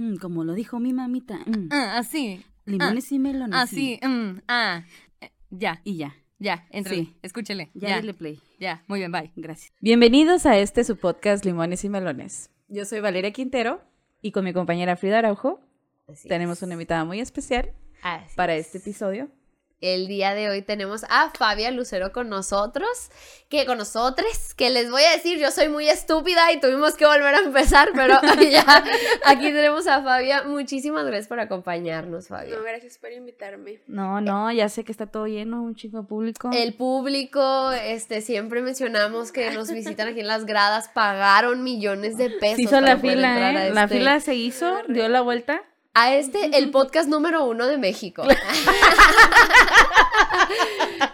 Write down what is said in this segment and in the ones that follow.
Mm, como lo dijo mi mamita. mm. Ah, así. Limones y melones. Así. mm, ah. Eh, Ya, Y ya. ya, entre. Sí. Escúchele. Ya, Ya, dale play. ya. Muy bien, bye. Gracias. Bienvenidos a este su podcast Limones y Melones. Yo soy Valeria Quintero y con mi compañera Frida Araujo tenemos una invitada muy especial Así para es. este episodio. El día de hoy tenemos a Fabia Lucero con nosotros, que con nosotros, que les voy a decir, yo soy muy estúpida y tuvimos que volver a empezar, pero ya aquí tenemos a Fabia. Muchísimas gracias por acompañarnos, Fabia. No, gracias por invitarme. No, no, ya sé que está todo lleno, un chico público. El público, este, siempre mencionamos que nos visitan aquí en las gradas, pagaron millones de pesos. Se hizo la fila, ¿eh? La este- fila se hizo, dio la vuelta. A este, el podcast número uno de México.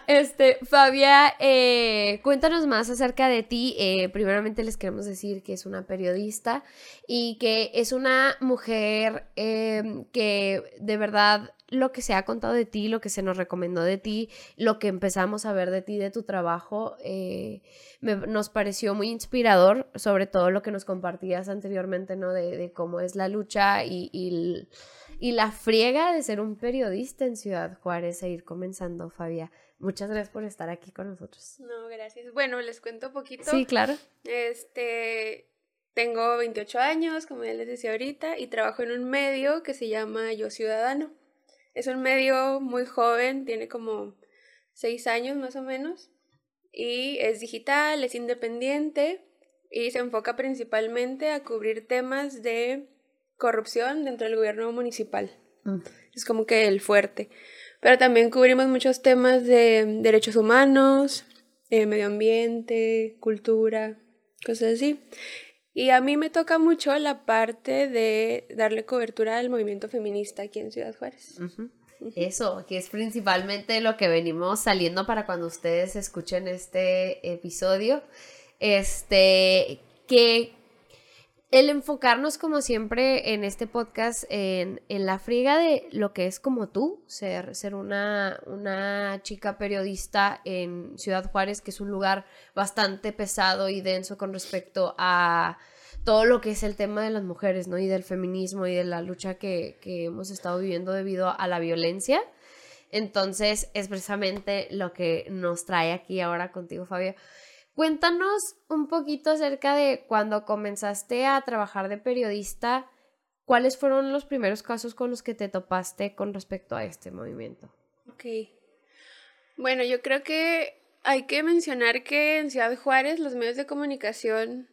Este, Fabia, eh, cuéntanos más acerca de ti. Eh, primeramente les queremos decir que es una periodista y que es una mujer eh, que de verdad lo que se ha contado de ti, lo que se nos recomendó de ti, lo que empezamos a ver de ti, de tu trabajo, eh, me- nos pareció muy inspirador, sobre todo lo que nos compartías anteriormente, ¿no? De, de cómo es la lucha y, y la friega de ser un periodista en Ciudad Juárez e ir comenzando, Fabia. Muchas gracias por estar aquí con nosotros. No, gracias. Bueno, les cuento un poquito. Sí, claro. Este, tengo 28 años, como ya les decía ahorita, y trabajo en un medio que se llama Yo Ciudadano. Es un medio muy joven, tiene como 6 años más o menos, y es digital, es independiente, y se enfoca principalmente a cubrir temas de corrupción dentro del gobierno municipal. Mm. Es como que el fuerte. Pero también cubrimos muchos temas de derechos humanos, eh, medio ambiente, cultura, cosas así. Y a mí me toca mucho la parte de darle cobertura al movimiento feminista aquí en Ciudad Juárez. Eso, que es principalmente lo que venimos saliendo para cuando ustedes escuchen este episodio. Este, que el enfocarnos como siempre en este podcast en, en la friega de lo que es como tú, ser, ser una, una chica periodista en Ciudad Juárez, que es un lugar bastante pesado y denso con respecto a todo lo que es el tema de las mujeres, ¿no? Y del feminismo y de la lucha que, hemos estado viviendo debido a la violencia. Entonces, es precisamente lo que nos trae aquí ahora contigo, Fabio. Cuéntanos un poquito acerca de cuando comenzaste a trabajar de periodista, ¿cuáles fueron los primeros casos con los que te topaste con respecto a este movimiento? Ok. Bueno, yo creo que hay que mencionar que en Ciudad Juárez los medios de comunicación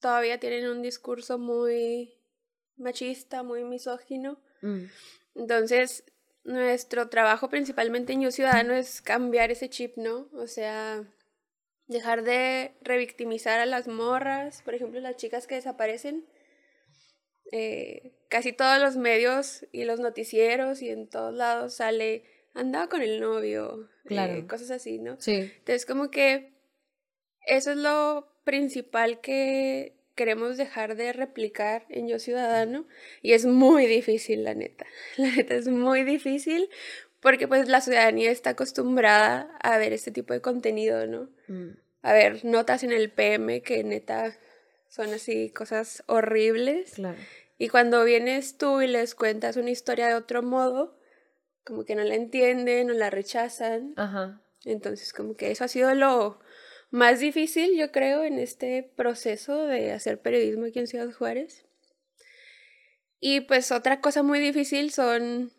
todavía tienen un discurso muy machista, muy misógino. Entonces, nuestro trabajo principalmente en Yo Ciudadano es cambiar ese chip, ¿no? O sea, dejar de revictimizar a las morras, por ejemplo, las chicas que desaparecen. Eh, casi todos los medios y los noticieros y en todos lados sale, andaba con el novio, eh, Claro. cosas así, ¿no? Sí. Entonces, como que eso es lo principal que queremos dejar de replicar en Yo Ciudadano y es muy difícil, la neta. La neta es muy difícil porque pues la ciudadanía está acostumbrada a ver este tipo de contenido, ¿no? A ver notas en el PM que neta son así cosas horribles. Claro. Y cuando vienes tú y les cuentas una historia de otro modo, como que no la entienden o la rechazan. Ajá. Entonces, como que eso ha sido lo más difícil, yo creo, en este proceso de hacer periodismo aquí en Ciudad Juárez. Y pues otra cosa muy difícil son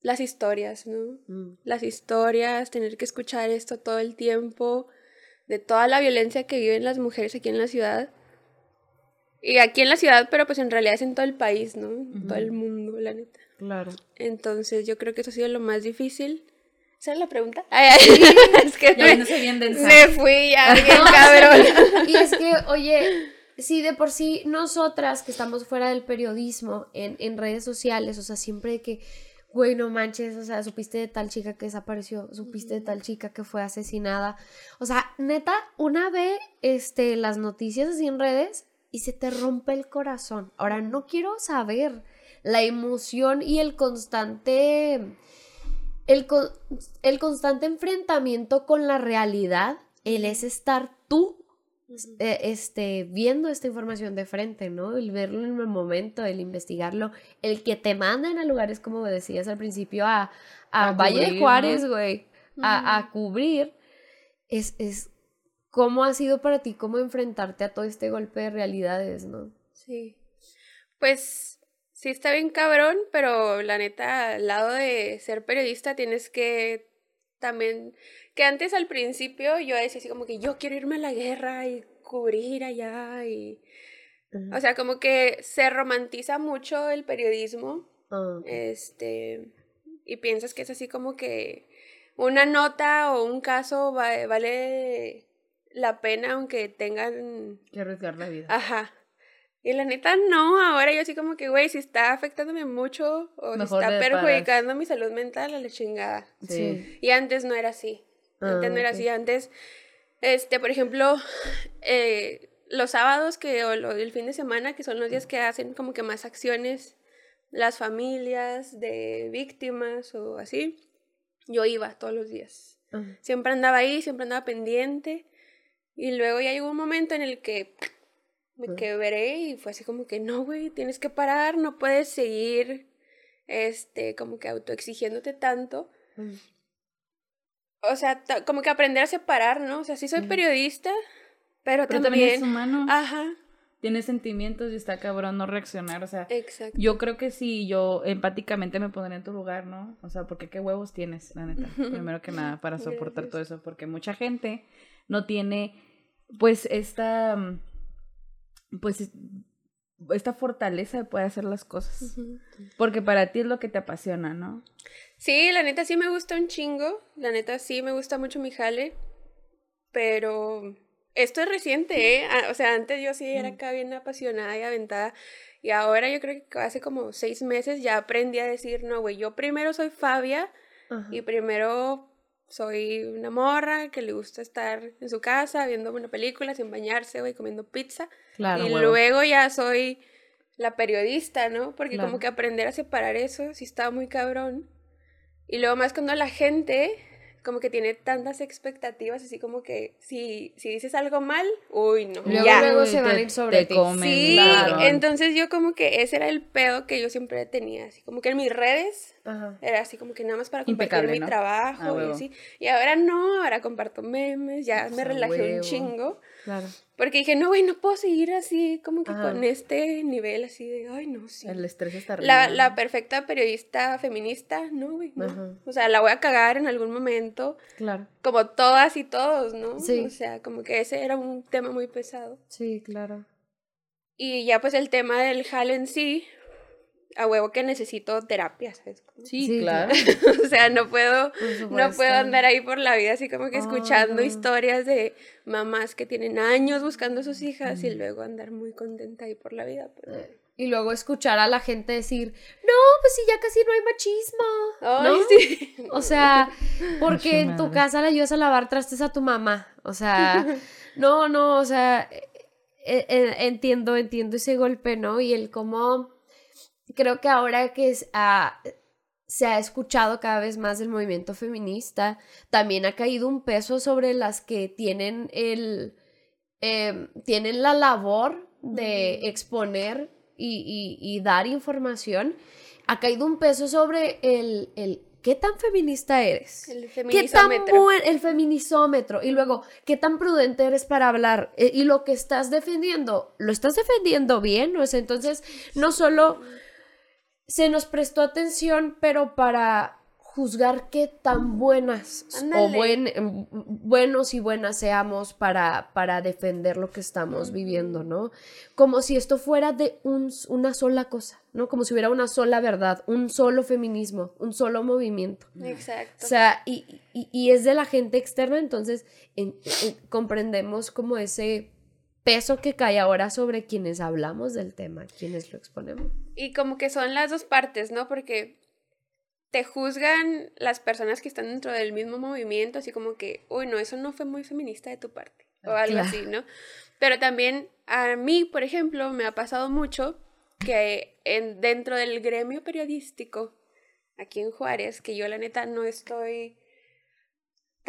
las historias, ¿no? Mm. Las historias, tener que escuchar esto todo el tiempo, de toda la violencia que viven las mujeres aquí en la ciudad. Y aquí en la ciudad, pero pues en realidad es en todo el país, ¿no? En todo el mundo, la neta. Claro. Entonces yo creo que eso ha sido lo más difícil. ¿Esa era la pregunta? Ay, ay, es que Ya me, no sé bien densa. me fui ya bien cabrón. Y es que, oye, si de por sí nosotras que estamos fuera del periodismo en, en redes sociales, o sea, siempre de que, güey, no manches, o sea, supiste de tal chica que desapareció, supiste de tal chica que fue asesinada. O sea, neta, una ve este, las noticias así en redes y se te rompe el corazón. Ahora, no quiero saber la emoción y el constante el, con- el constante enfrentamiento con la realidad, el es estar tú eh, este, viendo esta información de frente, ¿no? El verlo en el momento, el investigarlo, el que te manden a lugares, como decías al principio, a, a, A Valle de Juárez, ¿no? güey, a, a cubrir, es, es cómo ha sido para ti, cómo enfrentarte a todo este golpe de realidades, ¿no? Sí. Pues sí está bien cabrón, pero la neta, al lado de ser periodista tienes que también, que antes al principio yo decía así como que yo quiero irme a la guerra y cubrir allá y... O sea, como que se romantiza mucho el periodismo, Ah, este, y piensas que es así como que una nota o un caso va- vale la pena aunque tengan Que arriesgar la vida. Ajá. Y la neta, no, ahora yo así como que, güey, si está afectándome mucho o si está paras. perjudicando mi salud mental, a la chingada. Sí. Y antes no era así. Antes Ah, no era así. Antes, este, por ejemplo, eh, los sábados que, o lo- el fin de semana, que son los días que hacen como que más acciones las familias de víctimas o así, yo iba todos los días. Siempre andaba ahí, siempre andaba pendiente. Y luego ya llegó un momento en el que me quebré y fue así como que no, güey, tienes que parar, no puedes seguir este como que autoexigiéndote tanto. mm. O sea, como que aprender a separar, ¿no? O sea, sí soy periodista, pero, Pero también es también humano. Ajá, Tiene sentimientos y está cabrón no reaccionar. O sea, exacto. yo creo que sí, yo empáticamente me pondría en tu lugar, ¿no? O sea, porque qué huevos tienes, la neta. Primero que nada, para soportar todo eso. Porque mucha gente no tiene, pues, esta. Mm, Pues, es- esta fortaleza de poder hacer las cosas. Porque para ti es lo que te apasiona, ¿no? Sí, la neta sí me gusta un chingo. La neta sí me gusta mucho mi jale. Pero esto es reciente, ¿eh? Ah, O sea, antes yo sí era acá bien apasionada y aventada. Y ahora yo creo que hace como seis meses ya aprendí a decir, no, güey, yo primero soy Fabia y primero soy una morra que le gusta estar en su casa viendo una película sin bañarse, güey, comiendo pizza. Claro, y huevo. luego ya soy la periodista, ¿no? Porque Claro. como que aprender a separar eso sí estaba muy cabrón. Y luego más cuando la gente como que tiene tantas expectativas, así como que si, si dices algo mal, uy, no. Luego, ya. luego se van a ir sobre ti. Sí, claro. entonces yo como que ese era el pedo que yo siempre tenía, así como que en mis redes Ajá. era así como que nada más para compartir Impecable, mi ¿no? trabajo Ah, y así. Y ahora no, ahora comparto memes, ya me Ah, relajé huevo. un chingo. Claro. Porque dije, no, güey, no puedo seguir así, como que Ajá. con este nivel así de, ay, no, sí. El estrés está arriba. La, la perfecta periodista feminista, no, güey, no. Ajá. O sea, la voy a cagar en algún momento, Claro. como todas y todos, ¿no? Sí. O sea, como que ese era un tema muy pesado. Sí, claro. Y ya pues el tema del jale en sí, a huevo que necesito terapia, ¿sabes? Sí, Sí, claro. o sea, no puedo, no puedo andar ahí por la vida así como que escuchando historias de mamás que tienen años buscando a sus hijas y luego andar muy contenta ahí por la vida. pero- Eh, Y luego escuchar a la gente decir, no, pues sí, ya casi no hay machismo. Ay, ¿No? sí. O sea, porque en tu casa le ayudas a lavar trastes a tu mamá. O sea, no, no, o sea, eh, eh, entiendo, entiendo ese golpe, ¿no? Y el cómo, creo que ahora que es, ah, se ha escuchado cada vez más el movimiento feminista, también ha caído un peso sobre las que tienen el, em, tienen la labor de exponer y, y- y dar información. Ha caído un peso sobre el, el ¿qué tan feminista eres? El ¿Qué tan feminizómetro. buen el feminisómetro? Y luego, ¿qué tan prudente eres para hablar? Eh, y lo que estás defendiendo, ¿lo estás defendiendo bien? O sea, entonces, no solo se nos prestó atención, pero para juzgar qué tan buenas o buen, em, buenos y buenas seamos para, para defender lo que estamos viviendo, ¿no? Como si esto fuera de un, una sola cosa, ¿no? Como si hubiera una sola verdad, un solo feminismo, un solo movimiento. Exacto. O sea, y, y- y es de la gente externa, entonces en- en- comprendemos como ese peso que cae ahora sobre quienes hablamos del tema, quienes lo exponemos. Y como que son las dos partes, ¿no? Porque te juzgan las personas que están dentro del mismo movimiento, así como que, uy, no, eso no fue muy feminista de tu parte, o algo Claro. así, ¿no? Pero también a mí, por ejemplo, me ha pasado mucho que en, dentro del gremio periodístico, aquí en Juárez, que yo la neta no estoy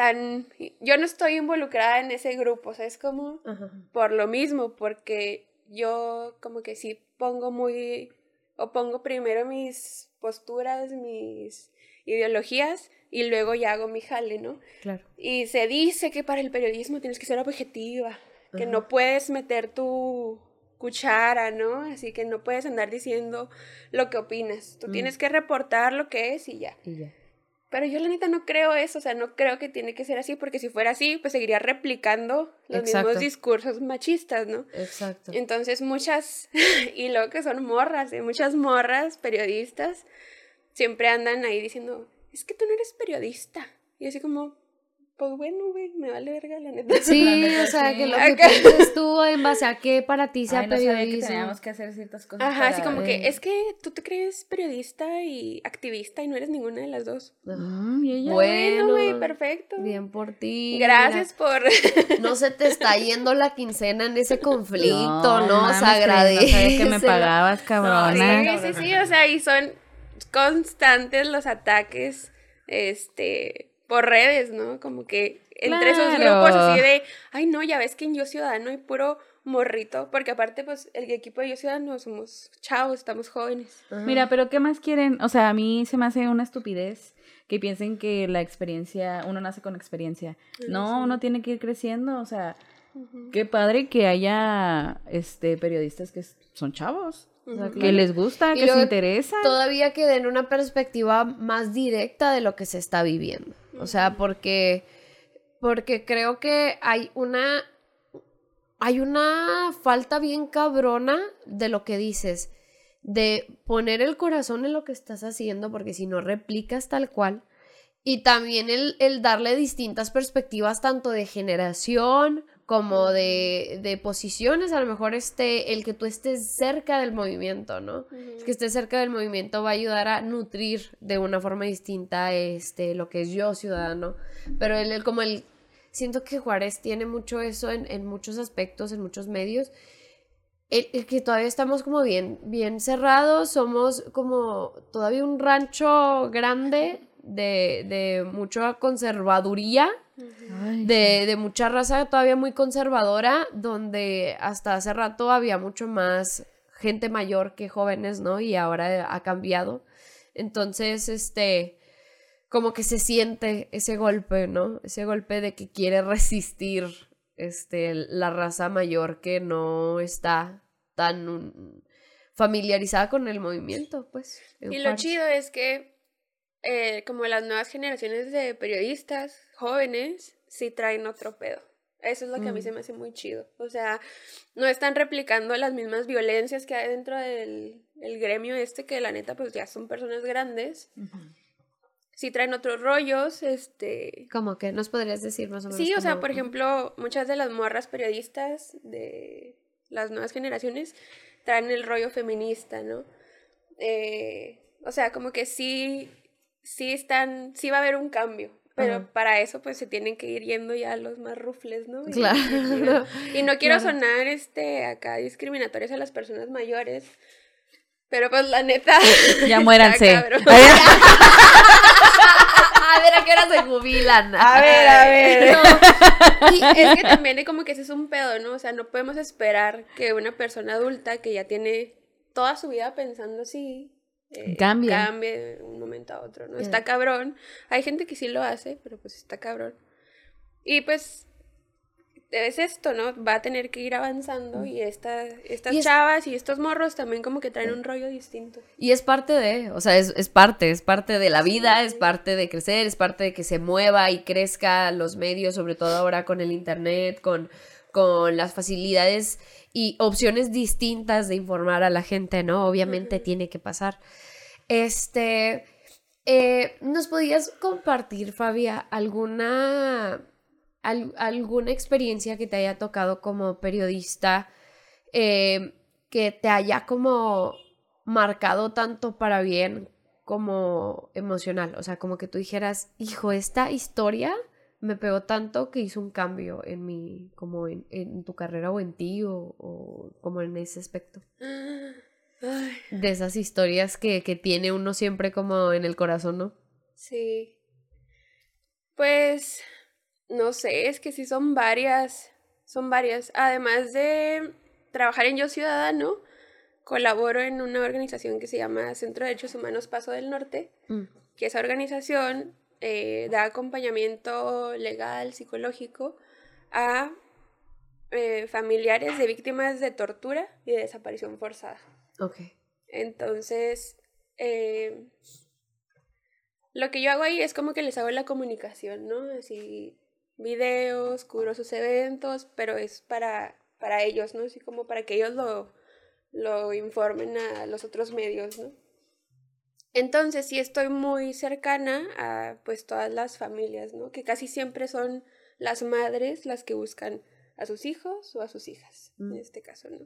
tan... Yo no estoy involucrada en ese grupo, ¿sabes cómo? Ajá. Por lo mismo, porque yo como que sí pongo muy... o pongo primero mis posturas, mis ideologías y luego ya hago mi jale, ¿no? Claro. Y se dice que para el periodismo tienes que ser objetiva, que Ajá. no puedes meter tu cuchara, ¿no? Así que no puedes andar diciendo lo que opinas. Tú Mm. tienes que reportar lo que es y ya. Y ya. Pero yo la neta no creo eso, o sea, no creo que tiene que ser así, porque si fuera así, pues seguiría replicando los Exacto. mismos discursos machistas, ¿no? Exacto. Entonces muchas, y luego que son morras, ¿eh? muchas morras periodistas siempre andan ahí diciendo, es que tú no eres periodista. Y así como, pues bueno, güey, me vale verga la neta. Sí, La neta, o sea, sí. que lo que pienses tú en base a qué para ti sea Ay, no sabía que periodismo. teníamos que hacer ciertas cosas. Ajá, así como que, es que tú te crees periodista y activista y no eres ninguna de las dos. Mm, y ella- Bueno, güey, perfecto. Bien por ti. Gracias por... No se te está yendo la quincena en ese conflicto, ¿no? mames, se que No me pagabas, cabrona. Sí, sí, sí, o sea, y son constantes los ataques, este, por redes, ¿no? Como que entre esos grupos así de, ay, no, ya ves que en Yo Ciudadano hay puro morrito, porque aparte, pues, el equipo de Yo Ciudadano somos chavos, estamos jóvenes. Mira, pero ¿qué más quieren? O sea, a mí se me hace una estupidez que piensen que la experiencia, uno nace con experiencia. No, uno tiene que ir creciendo, o sea, qué padre que haya este periodistas que son chavos, O sea, que claro. les gusta, Y que se interesa. Todavía que den una perspectiva más directa de lo que se está viviendo. O sea, porque, porque creo que hay una, hay una falta bien cabrona de lo que dices, de poner el corazón en lo que estás haciendo, porque si no replicas tal cual. Y también el, el darle distintas perspectivas, tanto de generación como de, de posiciones. A lo mejor este, el que tú estés cerca del movimiento, ¿no? El que estés cerca del movimiento va a ayudar a nutrir de una forma distinta este, lo que es yo, ciudadano. Pero el, el- como el... Siento que Juárez tiene mucho eso en, en muchos aspectos, en muchos medios. El, el que todavía estamos como bien, bien cerrados, somos como todavía un rancho grande de, de mucha conservaduría, Ay, de, de mucha raza todavía muy conservadora, donde hasta hace rato había mucho más gente mayor que jóvenes, ¿no? Y ahora ha cambiado. Entonces, este, como que se siente ese golpe, ¿no? Ese golpe de que quiere resistir, este, la raza mayor que no está tan familiarizada con el movimiento, pues. Y lo chido es que, eh, como las nuevas generaciones de periodistas jóvenes, sí traen otro pedo. Eso es lo que a mí Mm. se me hace muy chido. O sea, no están replicando las mismas violencias que hay dentro del el gremio este, que la neta, pues ya son personas grandes. Sí traen otros rollos, este... Como que nos podrías decir más o menos. Sí, o sea, cómo- por ejemplo, muchas de las morras periodistas de las nuevas generaciones traen el rollo feminista, ¿no? Eh, o sea, como que sí, sí están, sí va a haber un cambio, pero Ajá. para eso pues se tienen que ir yendo ya los más rufles, ¿no? Y- Claro. Y, no quiero Claro. sonar este acá discriminatorias a las personas mayores, pero pues la neta. Ya muéranse. A ver a qué hora se jubilan. A ver, a ver. No, y es que también como que ese es un pedo, ¿no? O sea, no podemos esperar que una persona adulta que ya tiene toda su vida pensando así, eh, Cambie. cambie de un momento a otro, ¿no? Está cabrón. Hay gente que sí lo hace, pero pues está cabrón. Y pues es esto, ¿no? Va a tener que ir avanzando y esta, estas Y es- chavas y estos morros también como que traen un rollo distinto. Y es parte de, o sea, es, es parte, es parte de la vida, es parte de crecer, es parte de que se mueva y crezca los medios, sobre todo ahora con el internet, con, con las facilidades y opciones distintas de informar a la gente, ¿no? Obviamente tiene que pasar. Este, eh, ¿nos podías compartir, Fabia, alguna, al- alguna experiencia que te haya tocado como periodista eh, que te haya como marcado tanto para bien como emocional? O sea, como que tú dijeras, hijo, esta historia me pegó tanto que hizo un cambio en mi, como en, en tu carrera o en ti o, o como en ese aspecto. Ay, De esas historias que, que tiene uno siempre como en el corazón, ¿no? sí. Pues no sé, es que sí son varias, son varias. Además de trabajar en Yo Ciudadano, colaboro en una organización que se llama Centro de Derechos Humanos Paso del Norte, Mm. que esa organización eh, da acompañamiento legal, psicológico a eh, familiares de víctimas de tortura y de desaparición forzada. Ok. Entonces, eh, lo que yo hago ahí es como que les hago la comunicación, ¿no? Así, videos, cubro sus eventos, pero es para, para ellos, ¿no? Así como para que ellos lo, lo informen a los otros medios, ¿no? Entonces, sí estoy muy cercana a pues todas las familias, ¿no? Que casi siempre son las madres las que buscan a sus hijos o a sus hijas, Mm. en este caso, ¿no?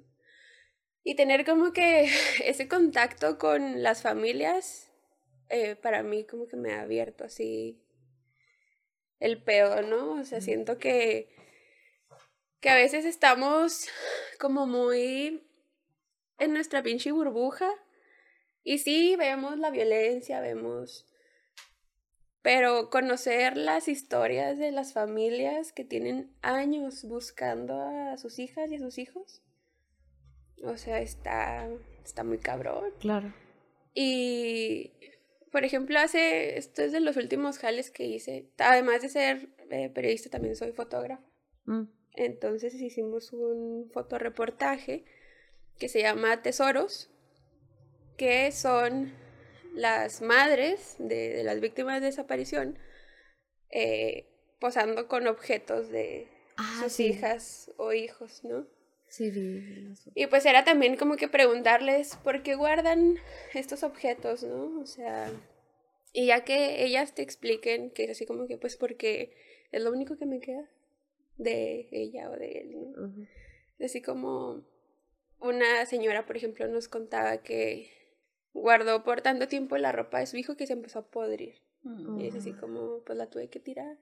Y tener como que ese contacto con las familias, eh, para mí como que me ha abierto así el pedo, ¿no? O sea, siento que, que a veces estamos como muy en nuestra pinche burbuja. Y sí, vemos la violencia, vemos... Pero conocer las historias de las familias que tienen años buscando a sus hijas y a sus hijos. O sea, está, está muy cabrón. Claro. Y, por ejemplo, hace, esto es de los últimos jales que hice. Además de ser eh, periodista, también soy fotógrafa. Mm. Entonces hicimos un fotoreportaje que se llama Tesoros, que son las madres de, de las víctimas de desaparición eh, posando con objetos de Ah, sus sí. hijas o hijos, ¿no? Sí, vi las- Y pues era también como que preguntarles por qué guardan estos objetos, ¿no? O sea, y ya que ellas te expliquen que es así como que pues porque es lo único que me queda de ella o de él, ¿no? Así como una señora, por ejemplo, nos contaba que guardó por tanto tiempo la ropa de su hijo que se empezó a podrir. Y es así como, pues la tuve que tirar.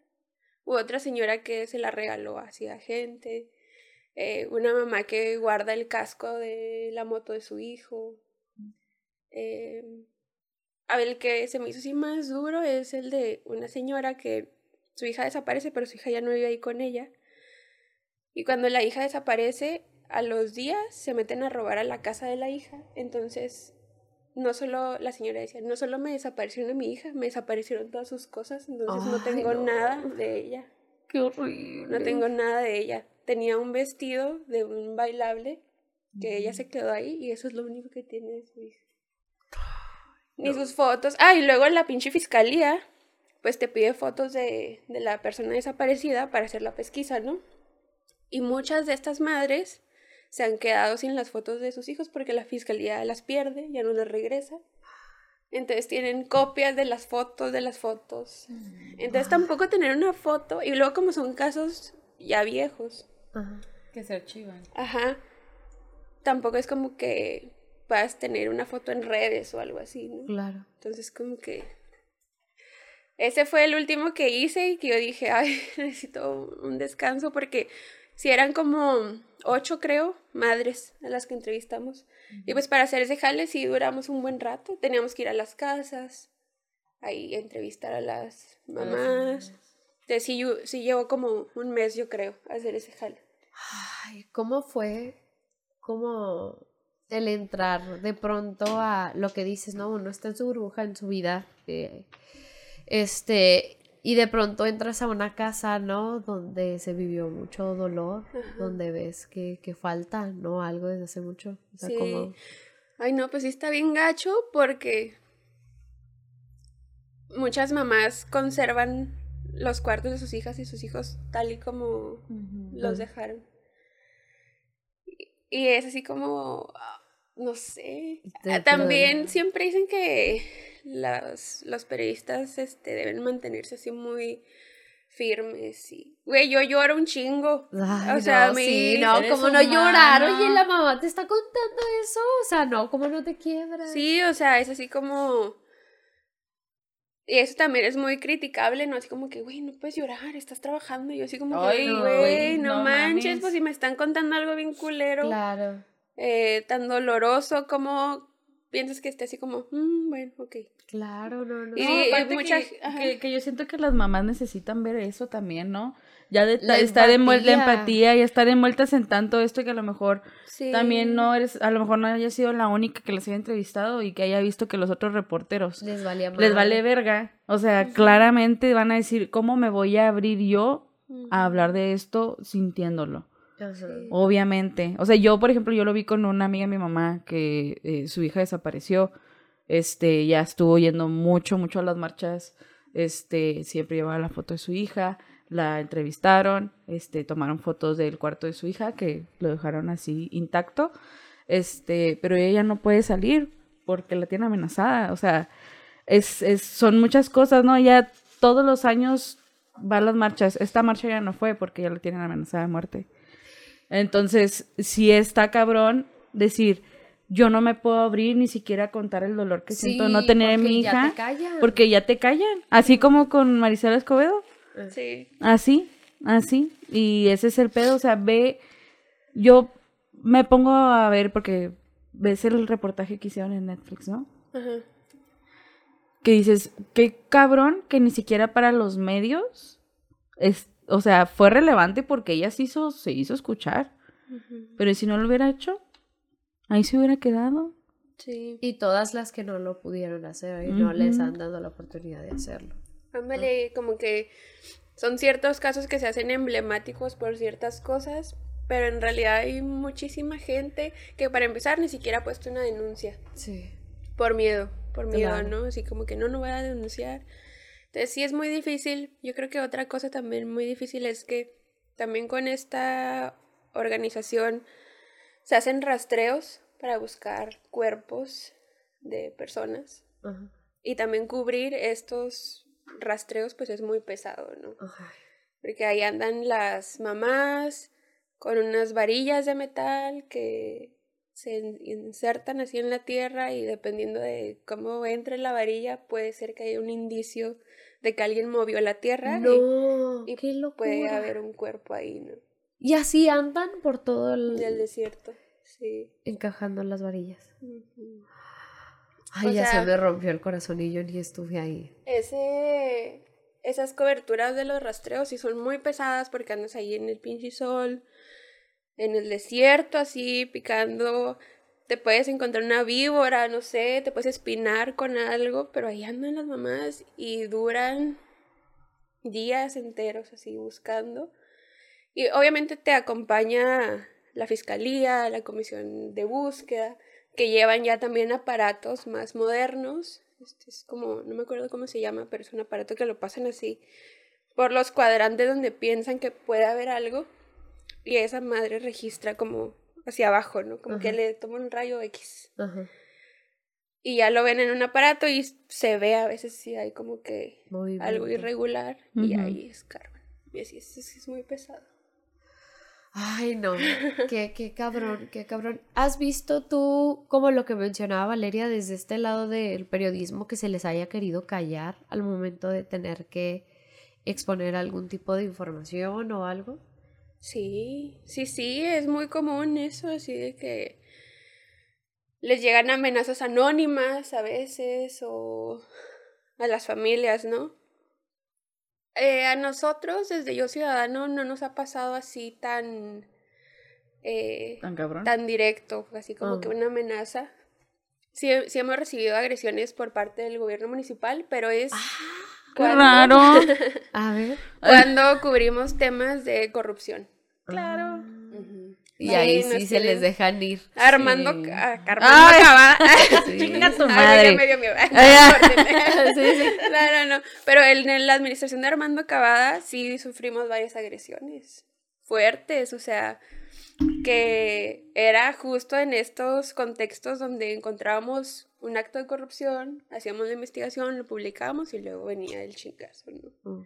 U otra señora que se la regaló así a gente. Eh, una mamá que guarda el casco de la moto de su hijo. Eh, a ver, el que se me hizo así más duro es el de una señora que su hija desaparece, pero su hija ya no vive ahí con ella. Y cuando la hija desaparece, a los días se meten a robar a la casa de la hija. Entonces, no solo, la señora decía, no solo me desaparecieron a mi hija, me desaparecieron todas sus cosas, entonces no tengo no. nada de ella. Qué horrible. No tengo nada de ella. Tenía un vestido de un bailable que ella se quedó ahí y eso es lo único que tiene de su hija. Ni sus fotos. Ah, y luego la pinche fiscalía, pues te pide fotos de, de la persona desaparecida para hacer la pesquisa, ¿no? Y muchas de estas madres se han quedado sin las fotos de sus hijos porque la fiscalía las pierde, ya no las regresa. Entonces tienen copias de las fotos, de las fotos. Entonces tampoco tener una foto, y luego como son casos ya viejos, Ajá. Que se archivan. ajá, tampoco es como que puedas tener una foto en redes o algo así, ¿no? Claro. Entonces como que ese fue el último que hice y que yo dije, ay, necesito un descanso porque si eran como ocho, creo, madres a las que entrevistamos. Y pues para hacer ese jale sí duramos un buen rato. Teníamos que ir a las casas, ahí entrevistar a las mamás. Entonces sí, yo- sí llevó como un mes, yo creo, hacer ese jale. Ay, ¿cómo fue? ¿Cómo el entrar de pronto a lo que dices, no? Uno está en su burbuja, en su vida. eh, este, y de pronto entras a una casa, ¿no? Donde se vivió mucho dolor, donde ves que, que falta, ¿no? Algo desde hace mucho. O sea, Sí. como... Ay, no, pues sí está bien gacho porque muchas mamás conservan los cuartos de sus hijas y sus hijos tal y como los dejaron. Y, y es así como, ah, no sé. Ah, También siempre dicen que los, los periodistas este, deben mantenerse así muy firmes y... Güey, yo lloro un chingo. Ay, o sea, no, mi- sí, no, como no llorar, oye, la mamá te está contando eso, o sea, no, como no te quiebras. Sí, o sea, es así como... Y eso también es muy criticable, ¿no? Así como que, güey, no puedes llorar, estás trabajando. Y yo así como Ay, güey, no, güey, no, no manches, mames. pues si me están contando algo bien culero, Claro. eh, tan doloroso, como piensas que esté así como, "Mm, bueno, ok. Claro, no, no. Y- No, y aparte mucha- que, que- que yo siento que las mamás necesitan ver eso también, ¿no? Ya de La ta- estar envuelta la empatía. empatía y estar envueltas en tanto esto que a lo mejor Sí. también no eres, a lo mejor no haya sido la única que les haya entrevistado y que haya visto que los otros reporteros les valía les vale verga. O sea, claramente van a decir, ¿cómo me voy a abrir yo a hablar de esto sintiéndolo? Obviamente. O sea, yo, por ejemplo, yo lo vi con una amiga de mi mamá que eh, su hija desapareció. Este, ya estuvo yendo mucho, mucho a las marchas. Este, siempre llevaba la foto de su hija. La entrevistaron, este, tomaron fotos del cuarto de su hija, que lo dejaron así intacto. Este, pero ella ya no puede salir porque la tiene amenazada. O sea, es, es, son muchas cosas, ¿no? Ya todos los años va a las marchas. Esta marcha ya no fue porque ya la tienen amenazada de muerte. Entonces, si está cabrón decir, yo no me puedo abrir ni siquiera contar el dolor que siento no Sí, tener a mi ya hija, te callan. porque ya te callan. Así como con Marisela Escobedo, Sí. así, así. Y ese es el pedo, o sea, ve, yo me pongo a ver porque ves el reportaje que hicieron en Netflix, ¿no? Ajá. que dices, qué cabrón que ni siquiera para los medios, es, o sea, fue relevante porque ella se hizo, se hizo escuchar, pero si no lo hubiera hecho, ahí se hubiera quedado. Sí. Y todas las que no lo pudieron hacer y no les han dado la oportunidad de hacerlo. Ándale, como que son ciertos casos que se hacen emblemáticos por ciertas cosas, pero en realidad hay muchísima gente que para empezar ni siquiera ha puesto una denuncia Sí. por miedo, por miedo, Claro. ¿no? Así como que no, no voy a denunciar. Entonces sí es muy difícil. Yo creo que otra cosa también muy difícil es que también con esta organización se hacen rastreos para buscar cuerpos de personas Ajá. y también cubrir estos rastreos pues es muy pesado, ¿no? Ajá. Porque ahí andan las mamás con unas varillas de metal que se in- insertan así en la tierra y dependiendo de cómo entre la varilla puede ser que haya un indicio de que alguien movió la tierra y No, y qué locura. puede haber un cuerpo ahí, ¿no? Y así andan por todo el... Desierto, sí. encajando las varillas. Ay, O ya sea- se me rompió el corazón y yo ni estuve ahí. Ese, esas coberturas de los rastreos sí son muy pesadas porque andas ahí en el pinche sol, en el desierto, así picando. Te puedes encontrar una víbora, no sé, te puedes espinar con algo, pero ahí andan las mamás y duran días enteros así buscando. Y obviamente te acompaña la fiscalía, la comisión de búsqueda, que llevan ya también aparatos más modernos. Este es como, no me acuerdo cómo se llama, pero es un aparato que lo pasan así por los cuadrantes donde piensan que puede haber algo. Y esa madre registra como hacia abajo, ¿no? Como que le toma un rayo X. Ajá. Y ya lo ven en un aparato y se ve a veces si hay como que algo irregular y ahí escarban. Y así es, es, es muy pesado. Ay, no. qué, qué cabrón, qué cabrón. ¿Has visto tú, como lo que mencionaba Valeria, desde este lado del periodismo, que se les haya querido callar al momento de tener que exponer algún tipo de información o algo? Sí, sí, sí, es muy común eso, así de que les llegan amenazas anónimas a veces o a las familias, ¿no? Eh, a nosotros, desde Yo Ciudadano, no nos ha pasado así tan, eh, Tan cabrón. tan directo, así como que Ah. una amenaza. Sí, sí hemos recibido agresiones por parte del gobierno municipal, pero es Qué cuando- raro. A ver. cuando cubrimos temas de corrupción. Claro. Y ahí sí se les tienen- dejan ir. Armando, Sí. a- Ay. Sí. Chinga tu Ay, madre. ya me dio miedo. Ay, Sí. No, no, no. Pero en, la administración de Armando Cavada sí sufrimos varias agresiones fuertes, o sea, que era justo en estos contextos donde encontrábamos un acto de corrupción, hacíamos la investigación, lo publicábamos y luego venía el chingazo, ¿no?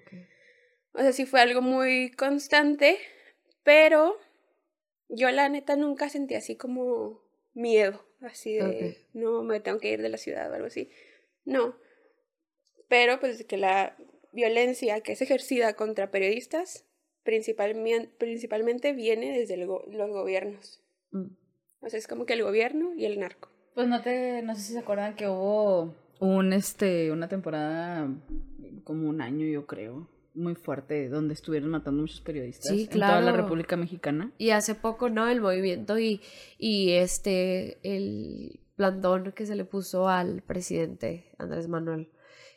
O sea, sí fue algo muy constante, pero yo la neta nunca sentí así como miedo, así de, no, me tengo que ir de la ciudad o algo así. No. Pero pues que la violencia que es ejercida contra periodistas principalmente, principalmente viene desde el go- los gobiernos. Mm. O sea, es como que el gobierno y el narco. Pues no te, no sé si se acuerdan que hubo un este, una temporada como un año yo creo, muy fuerte, donde estuvieron matando muchos periodistas Sí, en toda la claro. República Mexicana. Y hace poco, ¿no? El movimiento y, y este, el plantón que se le puso al presidente Andrés Manuel,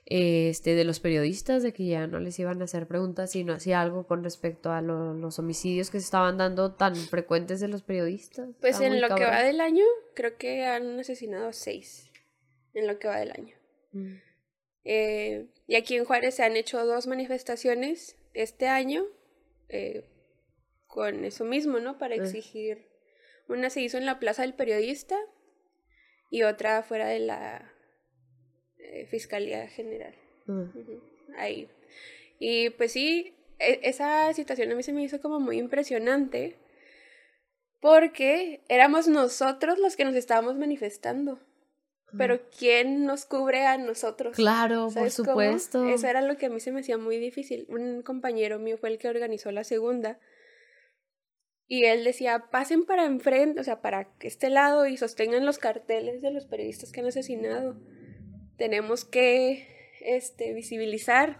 este, de los periodistas, de que ya no les iban a hacer preguntas, sino hacía algo con respecto a lo- los homicidios que se estaban dando tan frecuentes de los periodistas. Pues Está en lo que va del año, creo que han asesinado a seis. En lo que va del año. Mm. Eh, y aquí en Juárez se han hecho dos manifestaciones este año eh, con eso mismo, ¿no? Para exigir. Una se hizo en la Plaza del Periodista y otra fuera de la eh, Fiscalía General. Mm. Ahí. Y pues sí, e- esa situación a mí se me hizo como muy impresionante porque éramos nosotros los que nos estábamos manifestando. Pero ¿quién nos cubre a nosotros? Claro, por ¿Sabes cómo? supuesto. Eso era lo que a mí se me hacía muy difícil. Un compañero mío fue el que organizó la segunda. Y él decía, pasen para enfrente, o sea, para este lado y sostengan los carteles de los periodistas que han asesinado. Tenemos que este, visibilizar.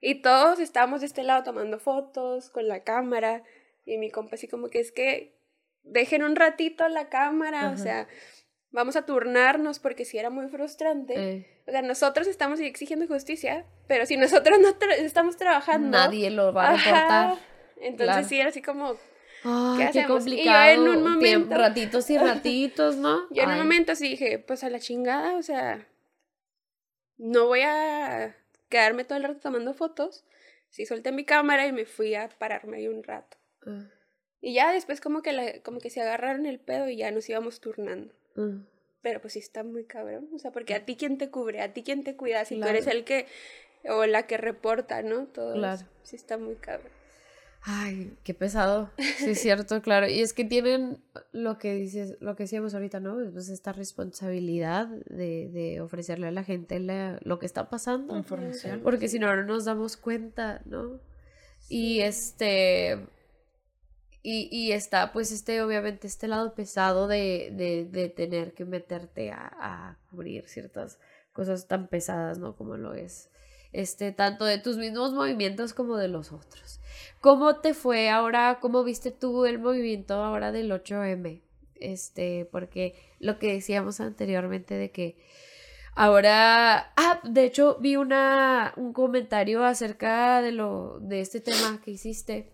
Y todos estábamos de este lado tomando fotos con la cámara. Y mi compa así como que es que dejen un ratito la cámara, Ajá. o sea, vamos a turnarnos porque si era muy frustrante. Eh, O sea, nosotros estamos exigiendo justicia, pero si nosotros no tra- estamos trabajando, nadie lo va a reportar. Entonces Claro. sí era así como, ¿Qué qué hacemos? Y yo complicado. en un momento- ratitos y ratitos, ¿no? yo en un momento así dije, pues a la chingada, o sea, no voy a quedarme todo el rato tomando fotos. Sí, solté mi cámara y me fui a pararme ahí un rato. Ah, Y ya después como que, la, como que se agarraron el pedo y ya nos íbamos turnando. Ah. Pero pues sí está muy cabrón, o sea, porque a ti quién te cubre, a ti quién te cuida, si Claro. tú eres el que, o la que reporta, ¿no? Todo Claro. eso. Sí está muy cabrón. Ay, qué pesado. Sí, es cierto, claro. Y es que tienen lo que dices, lo que decíamos ahorita, ¿no? Pues esta responsabilidad de, de ofrecerle a la gente la- lo que está pasando. Información. Porque si no, no nos damos cuenta, ¿no? Y este. Y, y está, pues, este, obviamente, este lado pesado de, de, de tener que meterte a, a cubrir ciertas cosas tan pesadas, ¿no? Como lo es. Este, tanto de tus mismos movimientos como de los otros. ¿Cómo te fue ahora? ¿Cómo viste tú el movimiento ahora del 8M? Este, porque lo que decíamos anteriormente de que ahora, ah, de hecho vi una un comentario acerca de lo de este tema que hiciste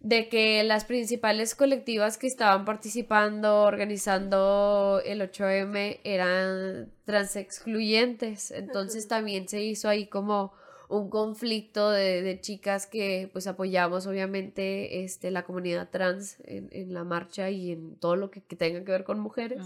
de que las principales colectivas que estaban participando, organizando el 8M eran transexcluyentes. Entonces también se hizo ahí como un conflicto de, de chicas que pues apoyamos obviamente este, la comunidad trans en, en la marcha y en todo lo que, que tenga que ver con mujeres.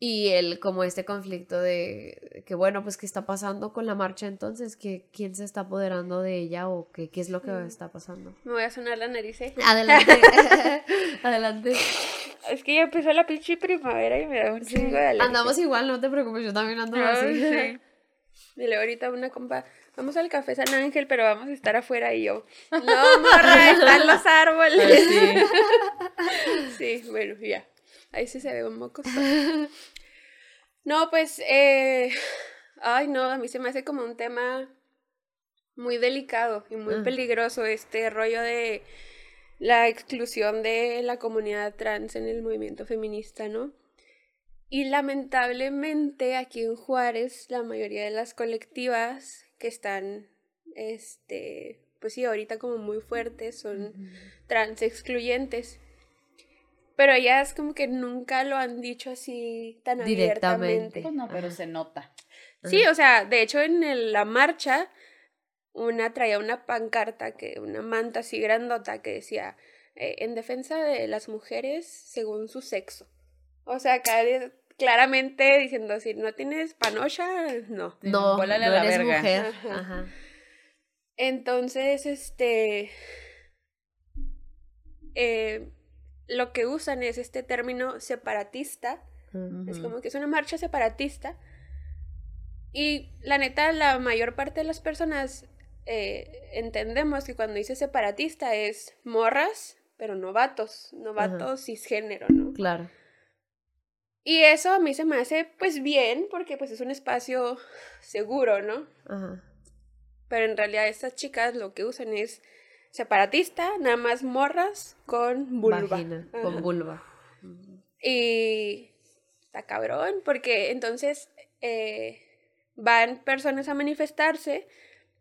Y el, como este conflicto de que, bueno, pues, ¿qué está pasando con la marcha entonces? que ¿Quién se está apoderando de ella o qué, qué es lo que está pasando? Me voy a sonar la nariz, ¿eh? Adelante. Adelante. Es que ya empezó la pinche primavera y me da un chingo de alergia. Andamos igual, no te preocupes, yo también ando Ay, así. sí. Y luego ahorita una compa, vamos al café San Ángel, pero vamos a estar afuera y yo. No, morra, están los árboles. Sí, bueno, ya. Ahí sí se ve un moco. No, pues, eh, ay, no, a mí se me hace como un tema muy delicado y muy Ah. peligroso este rollo de la exclusión de la comunidad trans en el movimiento feminista, ¿no? Y lamentablemente aquí en Juárez la mayoría de las colectivas que están, este, pues sí, ahorita como muy fuertes son trans excluyentes. Pero ellas como que nunca lo han dicho así tan Directamente. abiertamente. Pues no, pero se nota. Sí, o sea, de hecho en el- la marcha una traía una pancarta, que una manta así grandota que decía eh, en defensa de las mujeres según su sexo. O sea, acá claramente diciendo si no tienes panocha, no. No, no a la eres verga. mujer. Ajá. Ajá. Entonces, este, eh, lo que usan es este término separatista. Es Ujú. como que es una marcha separatista. Y la neta, la mayor parte de las personas eh, entendemos que cuando dice separatista es morras, pero no vatos, no vatos cisgénero, ¿no? Claro. Y eso a mí se me hace pues bien porque pues es un espacio seguro, ¿no? Ajá. Pero en realidad estas chicas lo que usan es separatista, nada más morras con vulva. Vagina, con vulva. Y está cabrón, porque entonces eh, van personas a manifestarse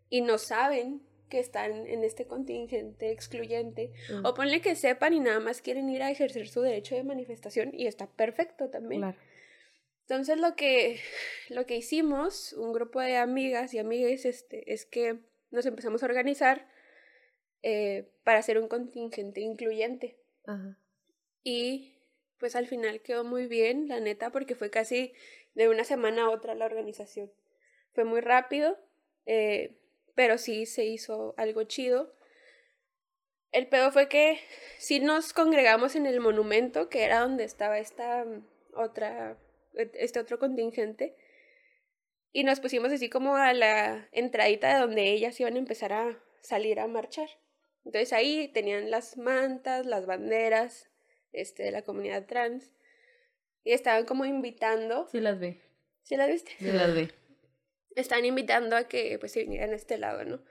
y no saben que están en este contingente excluyente. Mm. O ponle que sepan y nada más quieren ir a ejercer su derecho de manifestación y está perfecto también. Claro. Entonces lo que, lo que hicimos, un grupo de amigas y amigues, este, es que nos empezamos a organizar eh, para hacer un contingente incluyente. Ajá. Y pues al final quedó muy bien, la neta, porque fue casi de una semana a otra la organización. Fue muy rápido, eh, pero sí se hizo algo chido. El pedo fue que sí nos congregamos en el monumento, que era donde estaba esta mm, otra, este otro contingente, y nos pusimos así como a la entradita de donde ellas iban a empezar a salir a marchar. Entonces ahí tenían las mantas, las banderas, este, de la comunidad trans. Y estaban como invitando. Sí las vi. ¿Sí la viste? Sí las vi. Estaban invitando a que pues se vinieran a este lado, ¿no?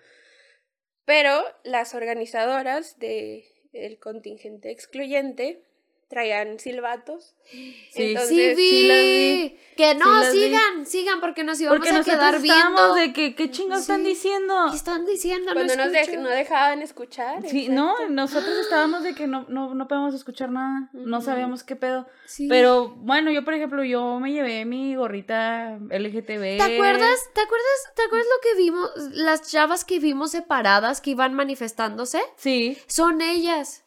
Pero las organizadoras de el contingente excluyente traían silbatos. Sí, Entonces, Sí, vi. sí las vi. Que no, Sí las vi. sigan, sigan, porque nos íbamos Porque a quedar viendo. de que, ¿qué chingados están Sí. diciendo? ¿Qué están diciendo? Cuando no nos de- escucho. no dejaban escuchar. Sí, no, nosotros estábamos de que no, no, no podemos escuchar nada, no sabíamos qué pedo. Sí. Pero bueno, yo por ejemplo, yo me llevé mi gorrita LGTB. ¿Te acuerdas? ¿Te acuerdas? ¿Te acuerdas lo que vimos? Las chavas que vimos separadas que iban manifestándose. Sí. Son ellas.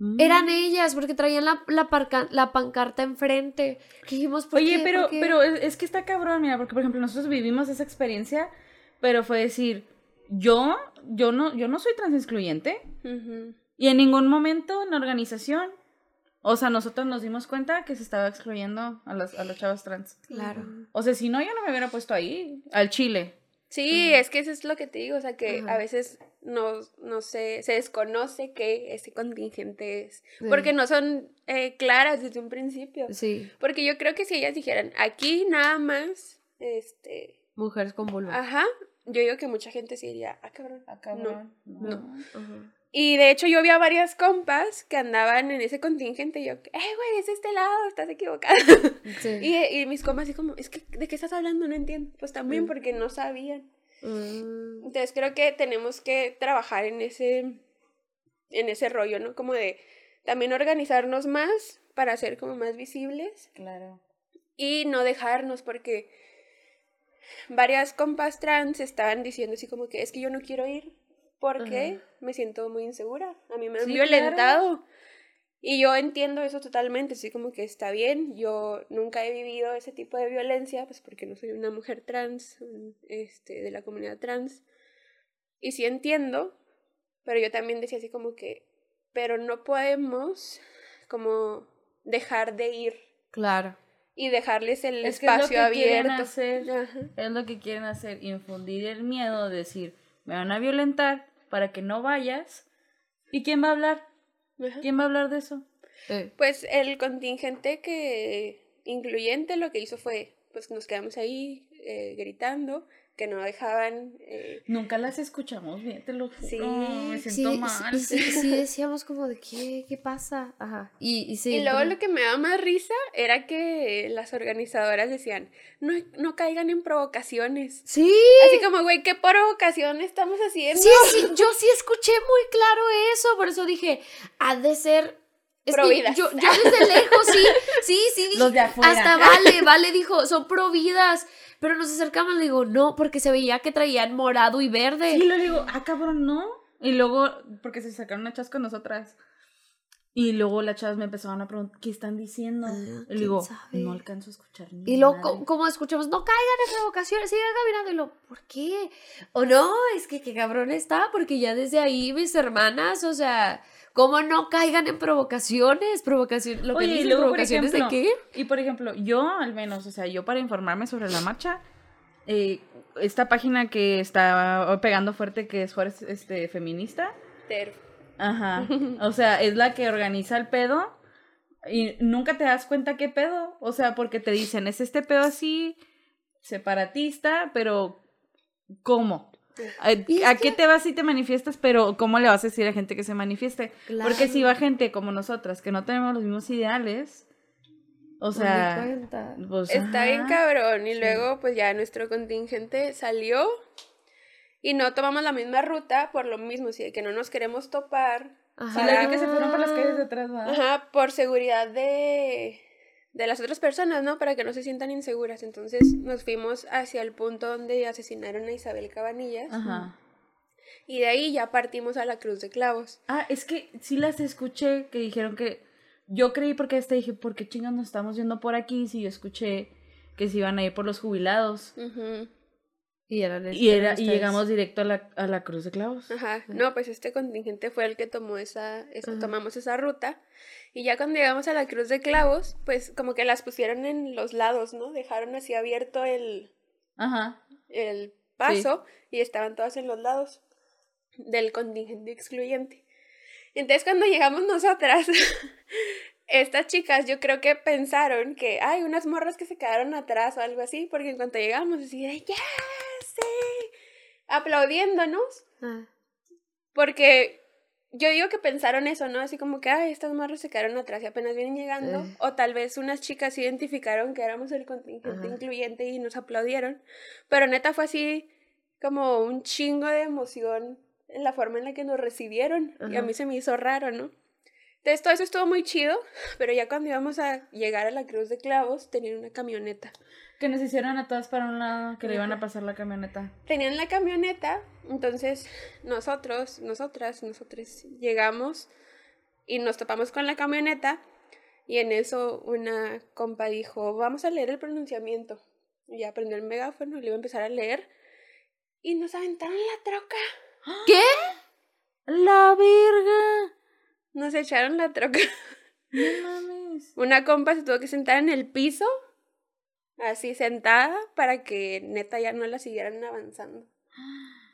Mm. Eran ellas porque traían la, la, parca- la pancarta enfrente. Que dijimos, ¿por Oye, qué? pero, ¿Por qué? pero es, es que está cabrón, mira, porque por ejemplo nosotros vivimos esa experiencia, pero fue decir, yo, yo no, yo no soy trans excluyente y en ningún momento en la organización, o sea, nosotros nos dimos cuenta que se estaba excluyendo a las, a las chavas trans. Claro. O sea, si no, yo no me hubiera puesto ahí, al chile. Sí, es que eso es lo que te digo, o sea que a veces no, no se, se desconoce que ese contingente es, Sí. porque no son eh, claras desde un principio. Sí. Porque yo creo que si ellas dijeran, aquí nada más, este, Mujeres con vulva. ajá, yo digo que mucha gente se diría, ah, cabrón, cabrón. no. Ajá. Y de hecho yo vi a varias compas que andaban en ese contingente y yo, eh, güey, es este lado, estás equivocada. Sí. y, y mis compas así como, es que, ¿de qué estás hablando? No entiendo. Pues también porque no sabían. Mm, Entonces creo que tenemos que trabajar en ese, en ese rollo, ¿no? Como de también organizarnos más para ser como más visibles Claro. y no dejarnos porque varias compas trans estaban diciendo así como que es que yo no quiero ir porque me siento muy insegura. A mí me han Sí, violentado. Y yo entiendo eso totalmente, así como que está bien, yo nunca he vivido ese tipo de violencia, pues porque no soy una mujer trans, un- este, de la comunidad trans. Y sí entiendo, pero yo también decía así como que, pero no podemos como dejar de ir Claro. y dejarles el Es que es lo espacio que quieren abierto. hacer. Ajá. Es lo que quieren hacer, infundir el miedo, decir, me van a violentar para que no vayas. ¿Y quién va a hablar? Ajá. ¿Quién va a hablar de eso? Eh, Pues el contingente que incluyente lo que hizo fue, pues nos quedamos ahí eh, gritando, que no dejaban... eh, Nunca las escuchamos bien, te lo juro. Sí, me siento sí, mal. y sí, sí decíamos como de qué, qué pasa. Ajá. Y, y sí. y luego lo que me daba más risa era que las organizadoras decían, no, no caigan en provocaciones. Sí. Así como, güey, ¿qué provocación estamos haciendo? Sí, sí, yo sí escuché muy claro eso, por eso dije, ha de ser... Es Providas. yo, yo desde lejos, sí, sí, sí, dije, Los de afuera. hasta Vale, Vale dijo, son providas, pero nos acercamos, le digo, no, porque se veía que traían morado y verde. Y luego digo, ah, cabrón, no. Y luego, porque se sacaron una chas con nosotras. Y luego las chavas me empezaron a preguntar, ¿qué están diciendo? Ah, y le ¿quién digo, sabe? no alcanzo a escuchar ni Y luego, madre". co- como escuchamos, no caigan en provocaciones, sigan caminando. Y lo, ¿por qué? O no, es que qué cabrón está, porque ya desde ahí mis hermanas, o sea, ¿cómo no caigan en provocaciones? Provocación, lo que Oye, dicen, luego, provocaciones ejemplo, de qué? Y por ejemplo, yo al menos, o sea, yo para informarme sobre la marcha, eh, esta página que está pegando fuerte, que es Juárez este, Feminista, Ter- ajá, o sea, es la que organiza el pedo y nunca te das cuenta qué pedo. O sea, porque te dicen, es este pedo así, separatista, pero ¿cómo? ¿A, qué te vas y te manifiestas? Pero ¿cómo le vas a decir a gente que se manifieste? Porque si va gente como nosotras, que no tenemos los mismos ideales, o sea, cuenta. pues, Está bien ajá. cabrón. Y luego, pues ya nuestro contingente salió y no tomamos la misma ruta por lo mismo, si de que no nos queremos topar. Sí, la vi que se fueron por las calles de Ah. atrás, ¿verdad? Ajá, por seguridad de, de las otras personas, ¿no? Para que no se sientan inseguras. Entonces nos fuimos hacia el punto donde asesinaron a Isabel Cabanillas. Ajá. Y de ahí ya partimos a la Cruz de Clavos. Ah, es que sí las escuché que dijeron que. Yo creí porque este dije, ¿por qué chingados nos estamos yendo por aquí? Si yo escuché que se iban a ir por los jubilados. Y, era, y llegamos directo a la, a la Cruz de Clavos. Ajá, no, pues este contingente fue el que tomó esa, esa- tomamos esa ruta y ya cuando llegamos a la Cruz de Clavos, pues como que las pusieron en los lados, ¿no? Dejaron así abierto el, Ajá. el paso y estaban todas en los lados del contingente excluyente. Entonces cuando llegamos nosotras, estas chicas yo creo que pensaron que hay unas morras que se quedaron atrás o algo así, porque en cuanto llegamos así de, ¡ya! ¡Sí! Aplaudiéndonos. Ah. Porque yo digo que pensaron eso, ¿no? Así como que, ay, estas morras se quedaron atrás y apenas vienen llegando. Eh. O tal vez unas chicas identificaron que éramos el contingente Ajá. incluyente y nos aplaudieron. Pero neta fue así como un chingo de emoción en la forma en la que nos recibieron. Y a mí se me hizo raro, ¿no? Entonces todo eso estuvo muy chido, pero ya cuando íbamos a llegar a la Cruz de Clavos, tenían una camioneta. Que nos hicieron a todas para un lado, que le iban a pasar la camioneta. tenían la camioneta, entonces nosotros, nosotras, nosotros llegamos y nos topamos con la camioneta y en eso una compa dijo, vamos a leer el pronunciamiento. Y ya prendió el megáfono y le iba a empezar a leer y nos aventaron la troca. ¿Qué? ¡La verga! Nos echaron la troca. No mames. Una compa se tuvo que sentar en el piso, así sentada, para que neta ya no la siguieran avanzando.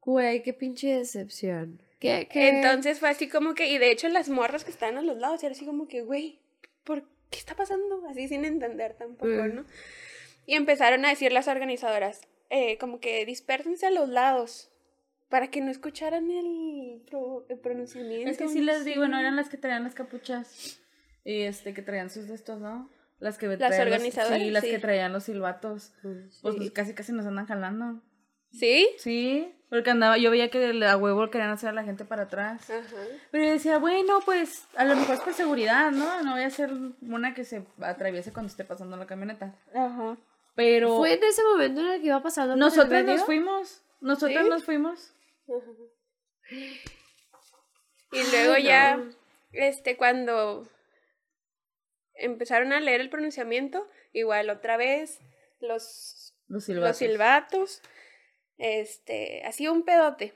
Güey, qué pinche decepción. ¿Qué, qué? Entonces fue así como que, y de hecho las morras que estaban a los lados, era así como que, güey, ¿por qué está pasando? Así sin entender tampoco, Mm. ¿no? Y empezaron a decir las organizadoras, eh, como que dispérsense a los lados, para que no escucharan el, pro- el pronunciamiento. Es que sí no les digo, no eran las que traían las capuchas. Y este, que traían sus de estos, ¿no? Las que Las traían los- organizadoras, sí, las sí. que traían los silbatos. Pues Sí. casi casi nos andan jalando. ¿Sí? Sí, porque andaba, yo veía que a huevo querían hacer a la gente para atrás. Ajá. Pero yo decía, bueno, pues a lo mejor es por seguridad, ¿no? No voy a ser una que se atraviese cuando esté pasando la camioneta. Ajá. Pero ¿Fue en ese momento en el que iba pasando nosotros nos fuimos. Nosotros ¿Sí? nos fuimos. Y luego Ay, ya, este, cuando empezaron a leer el pronunciamiento, igual otra vez, los Los silbatos. los silbatos, este, así un pedote.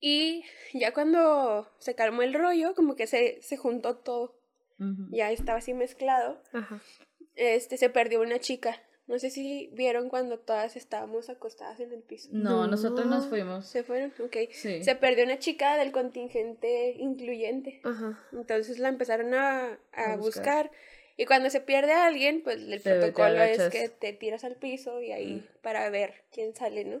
Y ya cuando se calmó el rollo, como que se, se juntó todo, ya estaba así mezclado, Ajá. este, se perdió una chica. No sé si vieron cuando todas estábamos acostadas en el piso. No, No. nosotros nos fuimos. ¿Se fueron? Ok. Sí. Se perdió una chica del contingente incluyente. Ajá. Entonces la empezaron a, a A buscar. buscar. Y cuando se pierde a alguien, pues el Te- te protocolo es que te tiras al piso y ahí para ver quién sale, ¿no?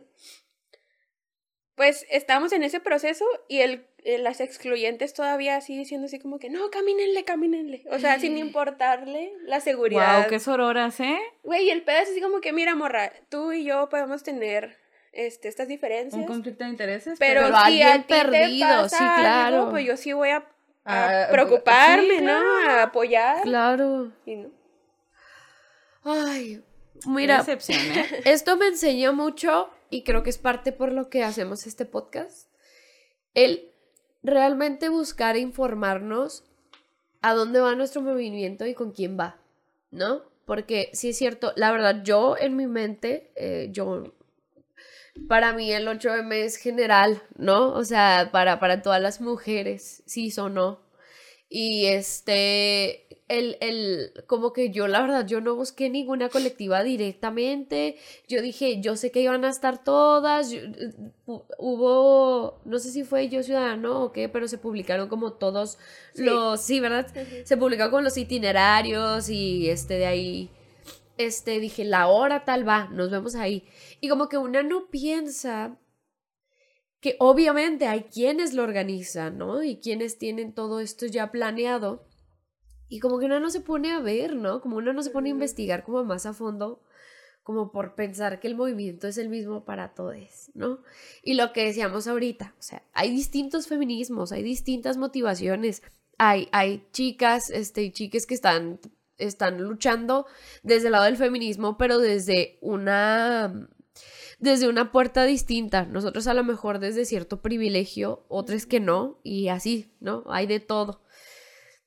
Pues estamos en ese proceso y el, eh, las excluyentes todavía así diciendo así como que no, camínenle, camínenle. O sea, sin importarle la seguridad. Wow, qué sororas, ¿eh? Güey, y el pedo es así como que, mira, morra, tú y yo podemos tener este, estas diferencias. Un conflicto de intereses. Pero, Pero si a ti te perdido, pasa sí, algo, claro. pues yo sí voy a, a Ah, preocuparme, sí, ¿no? A apoyar. Claro. Y no. Ay, mira, decepción, ¿eh? esto me enseñó mucho y creo que es parte por lo que hacemos este podcast. El realmente buscar e informarnos a dónde va nuestro movimiento y con quién va, ¿no? Porque sí es cierto, la verdad, yo en mi mente, eh, yo, para mí el 8M es general, ¿no? O sea, para, para todas las mujeres, sí o no. Y este, el, el, como que yo la verdad, yo no busqué ninguna colectiva directamente. Yo dije, yo sé que iban a estar todas. yo- hubo, no sé si fue Yo Ciudadano o qué, pero se publicaron como todos Sí. los, sí, ¿verdad? Se publicaron con los itinerarios y este de ahí, este, dije, la hora tal va, nos vemos ahí. Y como que una no piensa que obviamente hay quienes lo organizan, ¿no? Y quienes tienen todo esto ya planeado. Y como que uno no se pone a ver, ¿no? Como uno no se pone a investigar como más a fondo, como por pensar que el movimiento es el mismo para todos, ¿no? Y lo que decíamos ahorita, o sea, hay distintos feminismos, hay distintas motivaciones, hay, hay chicas, este, y chiques que están, están luchando desde el lado del feminismo, pero desde una desde una puerta distinta. Nosotros a lo mejor desde cierto privilegio, otros que no, y así, ¿no? Hay de todo.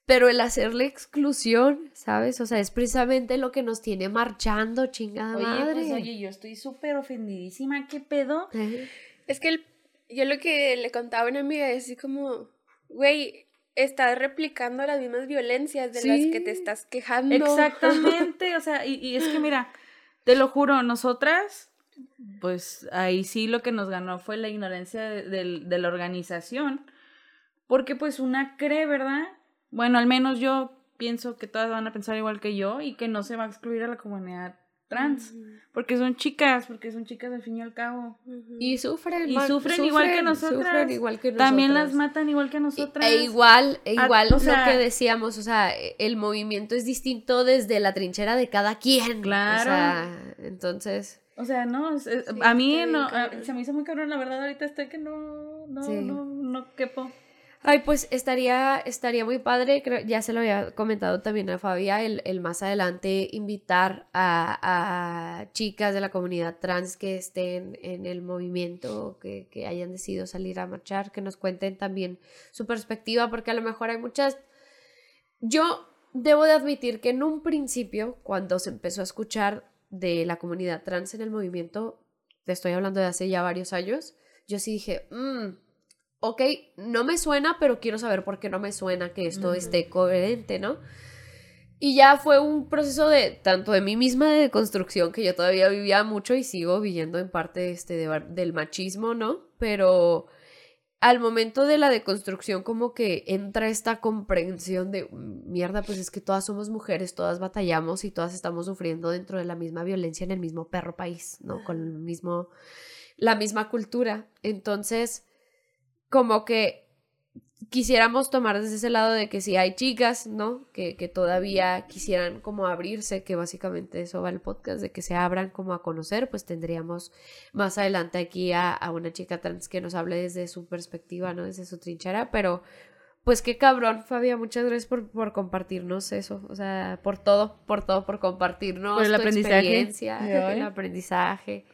Pero el hacerle exclusión, ¿sabes? O sea, es precisamente lo que nos tiene marchando, chingada Oye, madre. pues oye, yo estoy súper ofendidísima, ¿qué pedo? Ajá. Es que el- yo lo que le contaba a una amiga es así como, güey, estás replicando las mismas violencias de las que te estás quejando. Exactamente, o sea, y, y es que mira, te lo juro, nosotras, pues ahí sí lo que nos ganó fue la ignorancia de, del- de la organización, porque pues una cree, ¿verdad? Bueno, al menos yo pienso que todas van a pensar igual que yo y que no se va a excluir a la comunidad trans, porque son chicas, porque son chicas al fin y al cabo. Ujú. Y sufren. Y ma- sufren igual que nosotras. Sufren igual que También las matan igual que nosotras. E igual, e A- igual o sea- lo que decíamos, o sea, el movimiento es distinto desde la trinchera de cada quien. Claro. O sea, entonces. O sea, no, es- es- Sí, a mí no, a- se me hizo muy cabrón, la verdad, ahorita estoy que no, no, Sí. no, no quepo. Ay, pues estaría, estaría muy padre, creo, ya se lo había comentado también a Fabia, el, el más adelante invitar a, a chicas de la comunidad trans que estén en el movimiento, que, que hayan decidido salir a marchar, que nos cuenten también su perspectiva, porque a lo mejor hay muchas... Yo debo de admitir que en un principio, cuando se empezó a escuchar de la comunidad trans en el movimiento, te estoy hablando de hace ya varios años, yo sí dije, "Mm, ok, no me suena, pero quiero saber por qué no me suena que esto esté coherente, ¿no? Y ya fue un proceso de tanto de mí misma de construcción que yo todavía vivía mucho y sigo viviendo en parte este de- del machismo, ¿no? Pero al momento de la deconstrucción como que entra esta comprensión de mierda, pues es que todas somos mujeres, todas batallamos y todas estamos sufriendo dentro de la misma violencia en el mismo perro país, ¿no? Con el mismo la misma cultura. Entonces, como que quisiéramos tomar desde ese lado de que si hay chicas, ¿no? Que, que todavía quisieran como abrirse, que básicamente eso va el podcast, de que se abran como a conocer, pues tendríamos más adelante aquí a, a una chica trans que nos hable desde su perspectiva, ¿no? Desde su trinchera, pero pues qué cabrón, Fabia, muchas gracias por, por compartirnos eso, o sea, por todo, por todo, por compartirnos Por el tu aprendizaje. experiencia, el aprendizaje.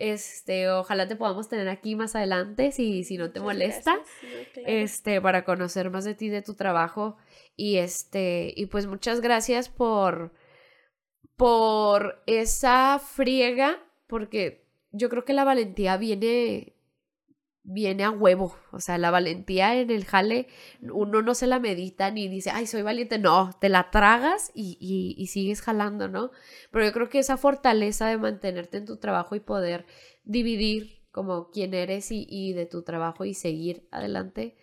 Este, ojalá te podamos tener aquí más adelante si, si no te molesta gracias. No, claro. este, para conocer más de ti, de tu trabajo. Y este, y pues muchas gracias por, por esa friega, porque yo creo que la valentía viene, viene a huevo. O sea, la valentía en el jale, uno no se la medita ni dice, ay, soy valiente. No, te la tragas y, y, y sigues jalando, ¿no? Pero yo creo que esa fortaleza de mantenerte en tu trabajo y poder dividir como quién eres y, y de tu trabajo y seguir adelante,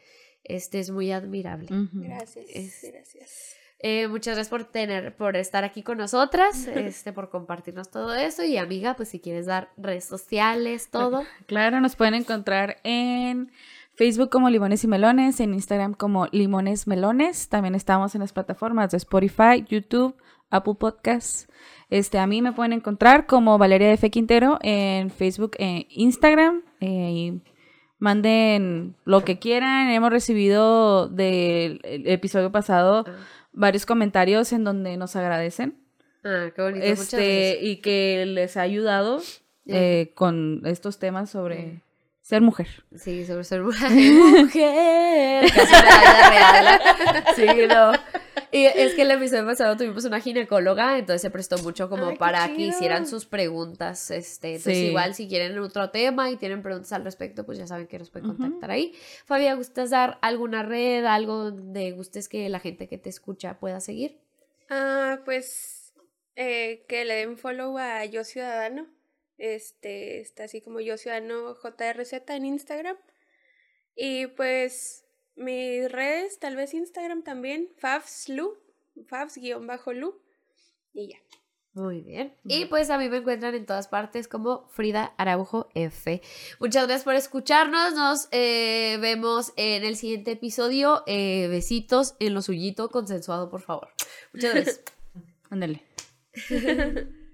este es muy admirable. Gracias, Es- gracias. Eh, muchas gracias por tener, por estar aquí con nosotras, este, por compartirnos todo eso. Y amiga, pues si quieres dar redes sociales, todo. Claro, nos pueden encontrar en Facebook como Limones y Melones, en Instagram como Limones Melones. También estamos en las plataformas de Spotify, YouTube, Apple Podcasts. Este, a mí me pueden encontrar como Valeria F. Quintero en Facebook e Instagram. eh, y manden lo que quieran. Hemos recibido del el episodio pasado Ah, varios comentarios en donde nos agradecen. Ah, qué bonito. este y que les ha ayudado eh, con estos temas sobre. Ser mujer. Sí, sobre ser mujer. mujer. Casi una vida real. Sí, no. Y es que el episodio pasado tuvimos una ginecóloga, entonces se prestó mucho como Ay, para que hicieran sus preguntas. Este, entonces, Sí. igual si quieren otro tema y tienen preguntas al respecto, pues ya saben que nos pueden contactar ahí. Fabia, ¿gustas dar alguna red, algo donde gustes que la gente que te escucha pueda seguir? Ah, pues eh, que le den follow a Yo Ciudadano. Este, está así como Yo Ciudadano JRZ en Instagram. Y pues mis redes, tal vez Instagram también, Favslu, Favs-Lu. Y ya. Muy bien. Y pues a mí me encuentran en todas partes como Frida Araujo F. Muchas gracias por escucharnos. Nos eh, vemos en el siguiente episodio. Eh, besitos en lo suyito, consensuado, por favor. Muchas gracias. Ándale.